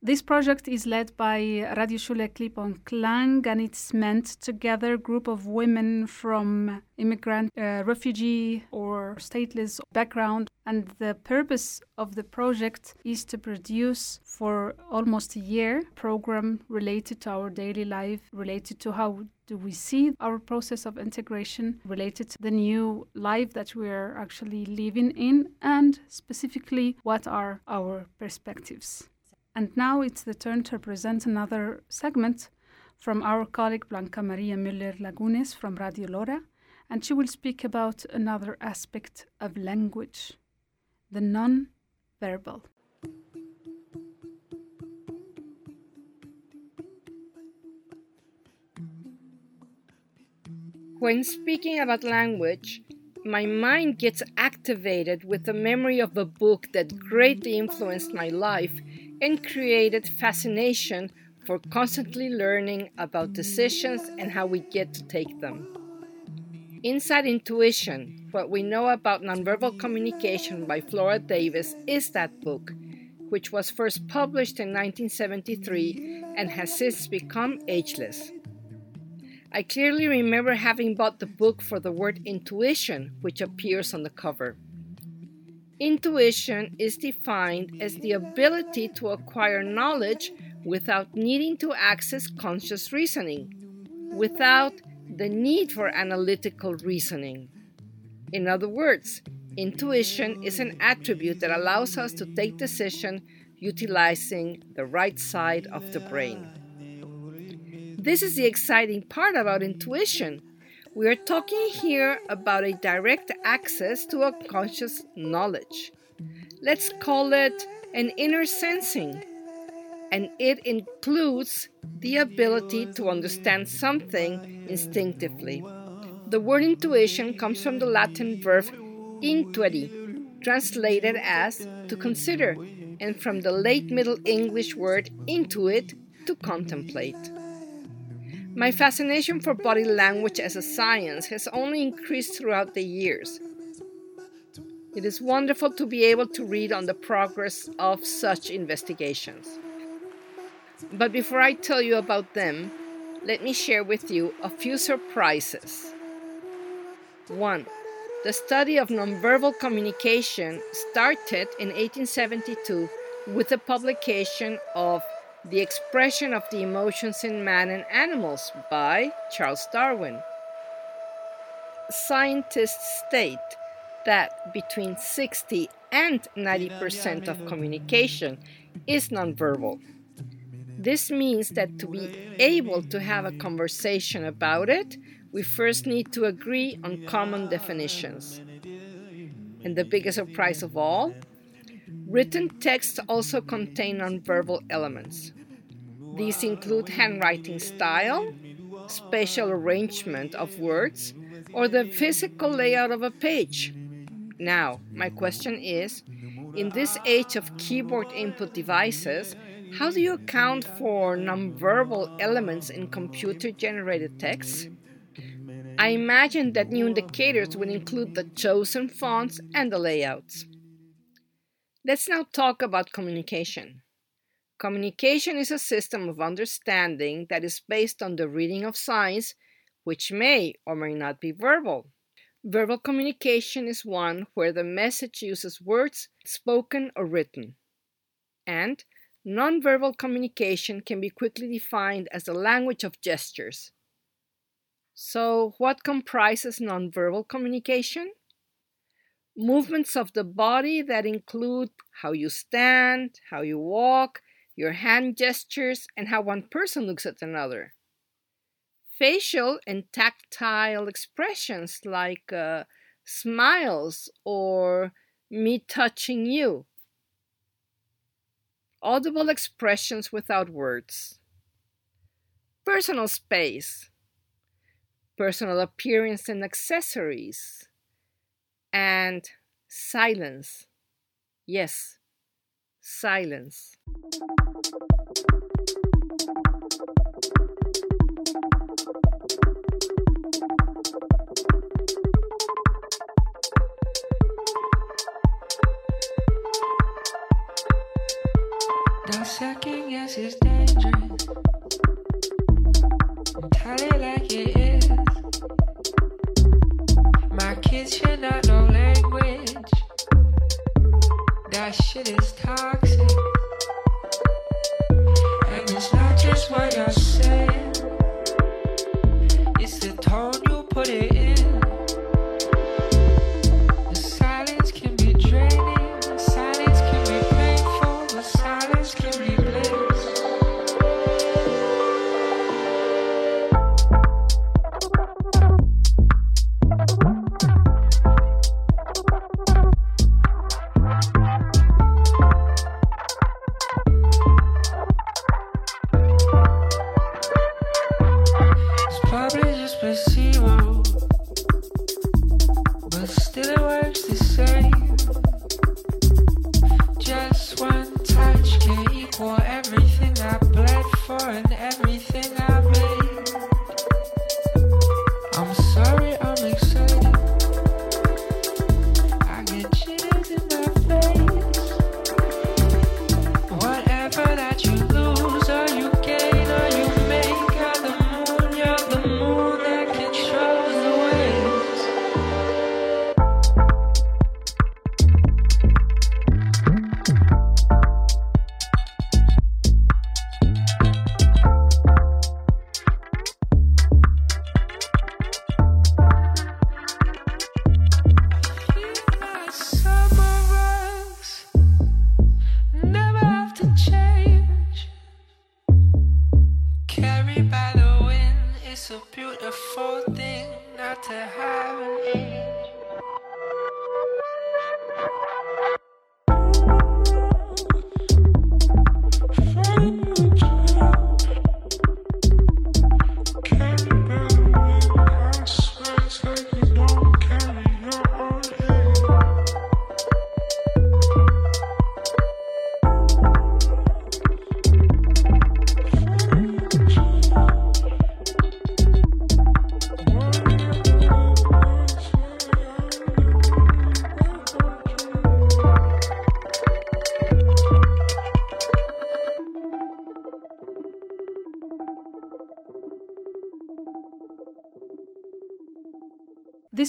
Speaker 4: this project is led by Radio Schule Clip on Klang and it's meant to gather a group of women from immigrant, uh, refugee or stateless background and the purpose of the project is to produce for almost a year program related to our daily life, related to how do we see our process of integration, related to the new life that we are actually living in, and specifically what are our perspectives. And now it's the turn to present another segment from our colleague Blanca Maria Müller Lagunes from Radio Lora, and she will speak about another aspect of language the non verbal.
Speaker 15: When speaking about language, my mind gets activated with the memory of a book that greatly influenced my life and created fascination for constantly learning about decisions and how we get to take them. Inside Intuition What We Know About Nonverbal Communication by Flora Davis is that book, which was first published in 1973 and has since become ageless. I clearly remember having bought the book for the word intuition, which appears on the cover. Intuition is defined as the ability to acquire knowledge without needing to access conscious reasoning, without the need for analytical reasoning. In other words, intuition is an attribute that allows us to take decision utilizing the right side of the brain. This is the exciting part about intuition. We are talking here about a direct access to a conscious knowledge. Let's call it an inner sensing. And it includes the ability to understand something instinctively. The word intuition comes from the Latin verb intuere, translated as to consider, and from the late Middle English word intuit, to contemplate. My fascination for body language as a science has only increased throughout the years. It is wonderful to be able to read on the progress of such investigations. But before I tell you about them, let me share with you a few surprises. 1. The study of nonverbal communication started in 1872 with the publication of The Expression of the Emotions in Man and Animals by Charles Darwin. Scientists state that between 60 and 90% of communication is nonverbal. This means that to be able to have a conversation about it, we first need to agree on common definitions. And the biggest surprise of all, written texts also contain nonverbal elements. These include handwriting style, spatial arrangement of words, or the physical layout of a page. Now, my question is in this age of keyboard input devices, how do you account for nonverbal elements in computer generated text? I imagine that new indicators will include the chosen fonts and the layouts. Let's now talk about communication. Communication is a system of understanding that is based on the reading of signs, which may or may not be verbal. Verbal communication is one where the message uses words spoken or written. And nonverbal communication can be quickly defined as the language of gestures. So, what comprises nonverbal communication? Movements of the body that include how you stand, how you walk, your hand gestures, and how one person looks at another. Facial and tactile expressions like uh, smiles or me touching you. Audible expressions without words. Personal space. Personal appearance and accessories. And silence. Yes, silence.
Speaker 16: Now second guess is dangerous. Tell it like it is. My kids should not know language. That shit is toxic. And it's not just what you're saying. It's the tone you put it in.
Speaker 4: especial.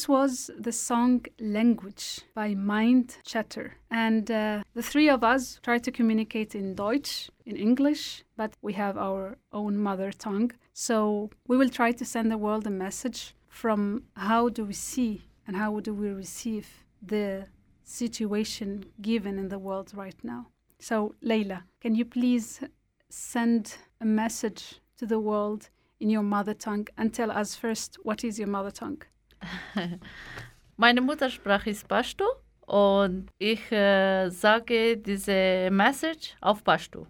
Speaker 4: Was the song Language by Mind Chatter. And uh, the three of us try to communicate in Deutsch, in English, but we have our own mother tongue. So we will try to send the world a message from how do we see and how do we receive the situation given in the world right now. So, Leila, can you please send a message to the world in your mother tongue and tell us first what is your mother tongue? [laughs]
Speaker 5: Meine Muttersprache ist Pashto und ich äh, sage diese Message auf Pashto.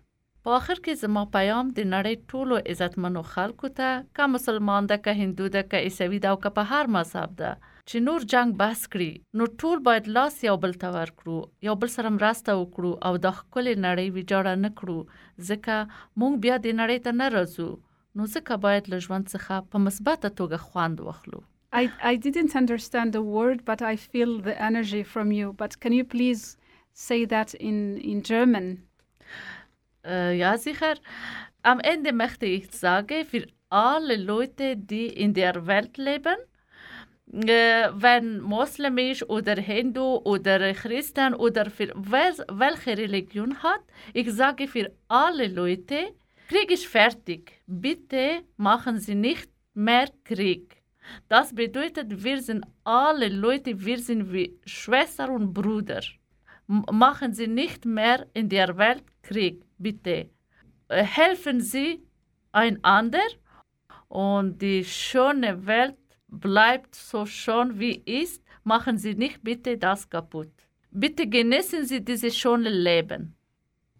Speaker 5: په آخر کې زما پیام د نړۍ ټولو عزتمنو خلکو ته که مسلمان ده که هندو ده که عیسوي ده او که په هر مذهب ده چې نور جنگ بس کړي نو ټول باید لاس یو بل ته ورکړو یو بل سره مرسته وکړو او د ښکلې نړۍ ویجاړه نه کړو ځکه موږ بیا د نړۍ ته نه راځو نو ځکه باید له ژوند څخه په مثبته توګه خوند واخلو
Speaker 4: I, I didn't understand the word, but I feel the energy from you. But can you please say that in, in German?
Speaker 5: Äh, ja, sicher. Am Ende möchte ich sagen, für alle Leute, die in der Welt leben, äh, wenn muslimisch oder Hindu oder Christen oder für wer, welche Religion hat, ich sage für alle Leute, Krieg ist fertig. Bitte machen Sie nicht mehr Krieg. Das bedeutet, wir sind alle Leute, wir sind wie Schwester und Bruder. M machen Sie nicht mehr in der Welt Krieg, bitte. Äh, helfen Sie einander und die schöne Welt bleibt so schön wie ist. Machen Sie nicht bitte das kaputt. Bitte genießen Sie dieses schöne Leben.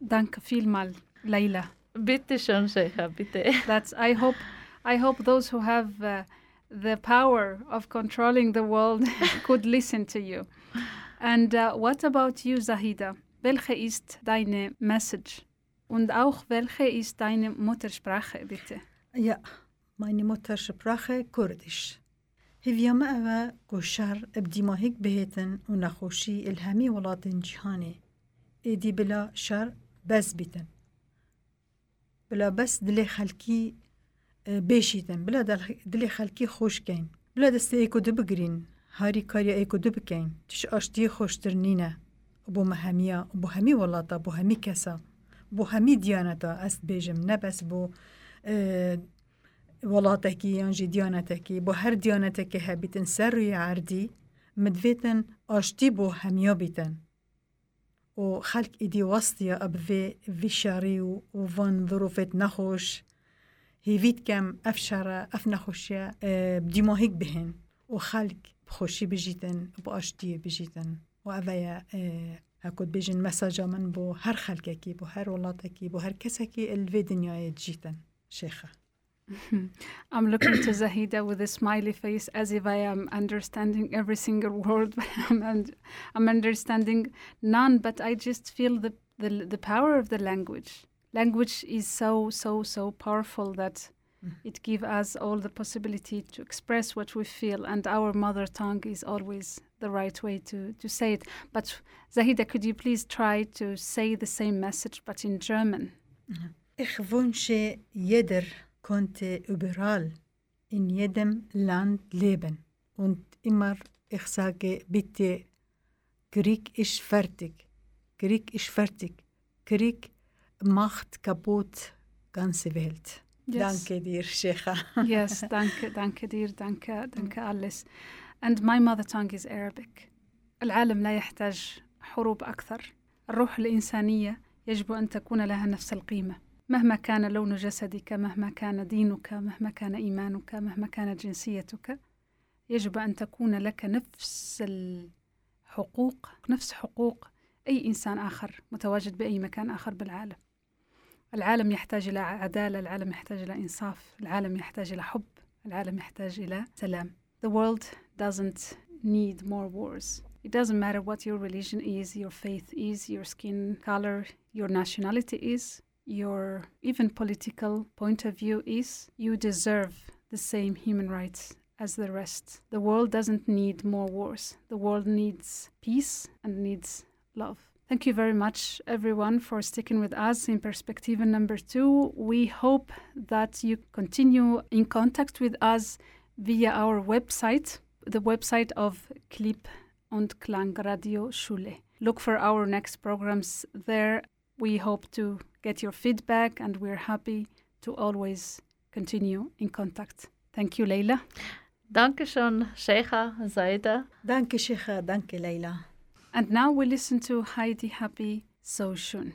Speaker 4: Danke vielmal, Leila.
Speaker 5: Bitte schön, Sheikha, bitte.
Speaker 4: That's I hope I hope those who have uh, the power of controlling the world could listen to you. And uh, what about you, Zahida? Welche ist deine Message? Und auch welche ist deine Muttersprache, bitte?
Speaker 2: Ja, meine Muttersprache Kurdisch. هیویا ما اوه گوشر ابدیما هیک بهتن و نخوشی الهمی ولاتن جهانه ایدی بلا شر بس بیتن بلا بس دلی خلکی بێشیتن بلا دلی خوش خۆشکەین بلا دەستی ئەیکۆ دەبگرین هاری کاریا دو دەبکەین تش أشتي خوش ترنينة بۆ مەهەمیە بۆ هەمی وڵاتە بۆ هەمی کەسە بۆ هەمی دیانەتە بو آه، بێژم نەبەس بۆ وڵاتێکی یانجی دیانەتێکی بۆ هەر دیانەتێکی هەبیتن سر ڕووی عردی مدوێتن ئاشتی بو هەمیە بیتن و خەک ئیدی وەستە ئەبێ ویشاری و وان ظروفت نخوش. هیوید کم اف شر اف نخوشیه بدیما هیک بهن و خلق بخوشی بجیتن با آشتی بجیتن و اویا هکود بیجن مساجا من بو هر خلقکی بو هر ولات ولاتکی بو هر کسکی الوی دنیای جیتن شيخة.
Speaker 4: I'm looking to Zahida with a smiley face as if I am understanding every single word. but I'm, I'm understanding none, but I just feel the, the, the power of the language. Language is so so so powerful that mm. it gives us all the possibility to express what we feel, and our mother tongue is always the right way to to say it. But Zahida, could you please try to say the same message but in German? Mm-hmm.
Speaker 2: Ich wünsche jeder konnte überall in jedem Land leben. Und immer ich sage bitte, Krieg ist fertig. Krieg ist fertig. Krieg macht kaputt ganze Welt.
Speaker 4: Yes.
Speaker 2: Danke dir, Sheikha. [laughs]
Speaker 4: yes, danke, danke dir, danke, danke alles. And my mother tongue is Arabic. العالم لا يحتاج حروب أكثر. الروح الإنسانية يجب أن تكون لها نفس القيمة. مهما كان لون جسدك، مهما كان دينك، مهما كان إيمانك، مهما كانت جنسيتك، يجب أن تكون لك نفس الحقوق، نفس حقوق أي إنسان آخر متواجد بأي مكان آخر بالعالم. العالم يحتاج إلى عدالة، العالم يحتاج إلى إنصاف، العالم يحتاج إلى حب، العالم يحتاج إلى سلام. The world doesn't need more wars. It doesn't matter what your religion is, your faith is, your skin color, your nationality is, your even political point of view is. You deserve the same human rights as the rest. The world doesn't need more wars. The world needs peace and needs love. Thank you very much, everyone, for sticking with us in Perspective number two. We hope that you continue in contact with us via our website, the website of Clip und Klang Radio Schule. Look for our next programs there. We hope to get your feedback, and we're happy to always continue in contact. Thank you, Leila.
Speaker 5: Dankeschön, Sheikha Zaida.
Speaker 2: Danke, Sheikha. Danke, Leila.
Speaker 4: And now we listen to Heidi Happy So Soon.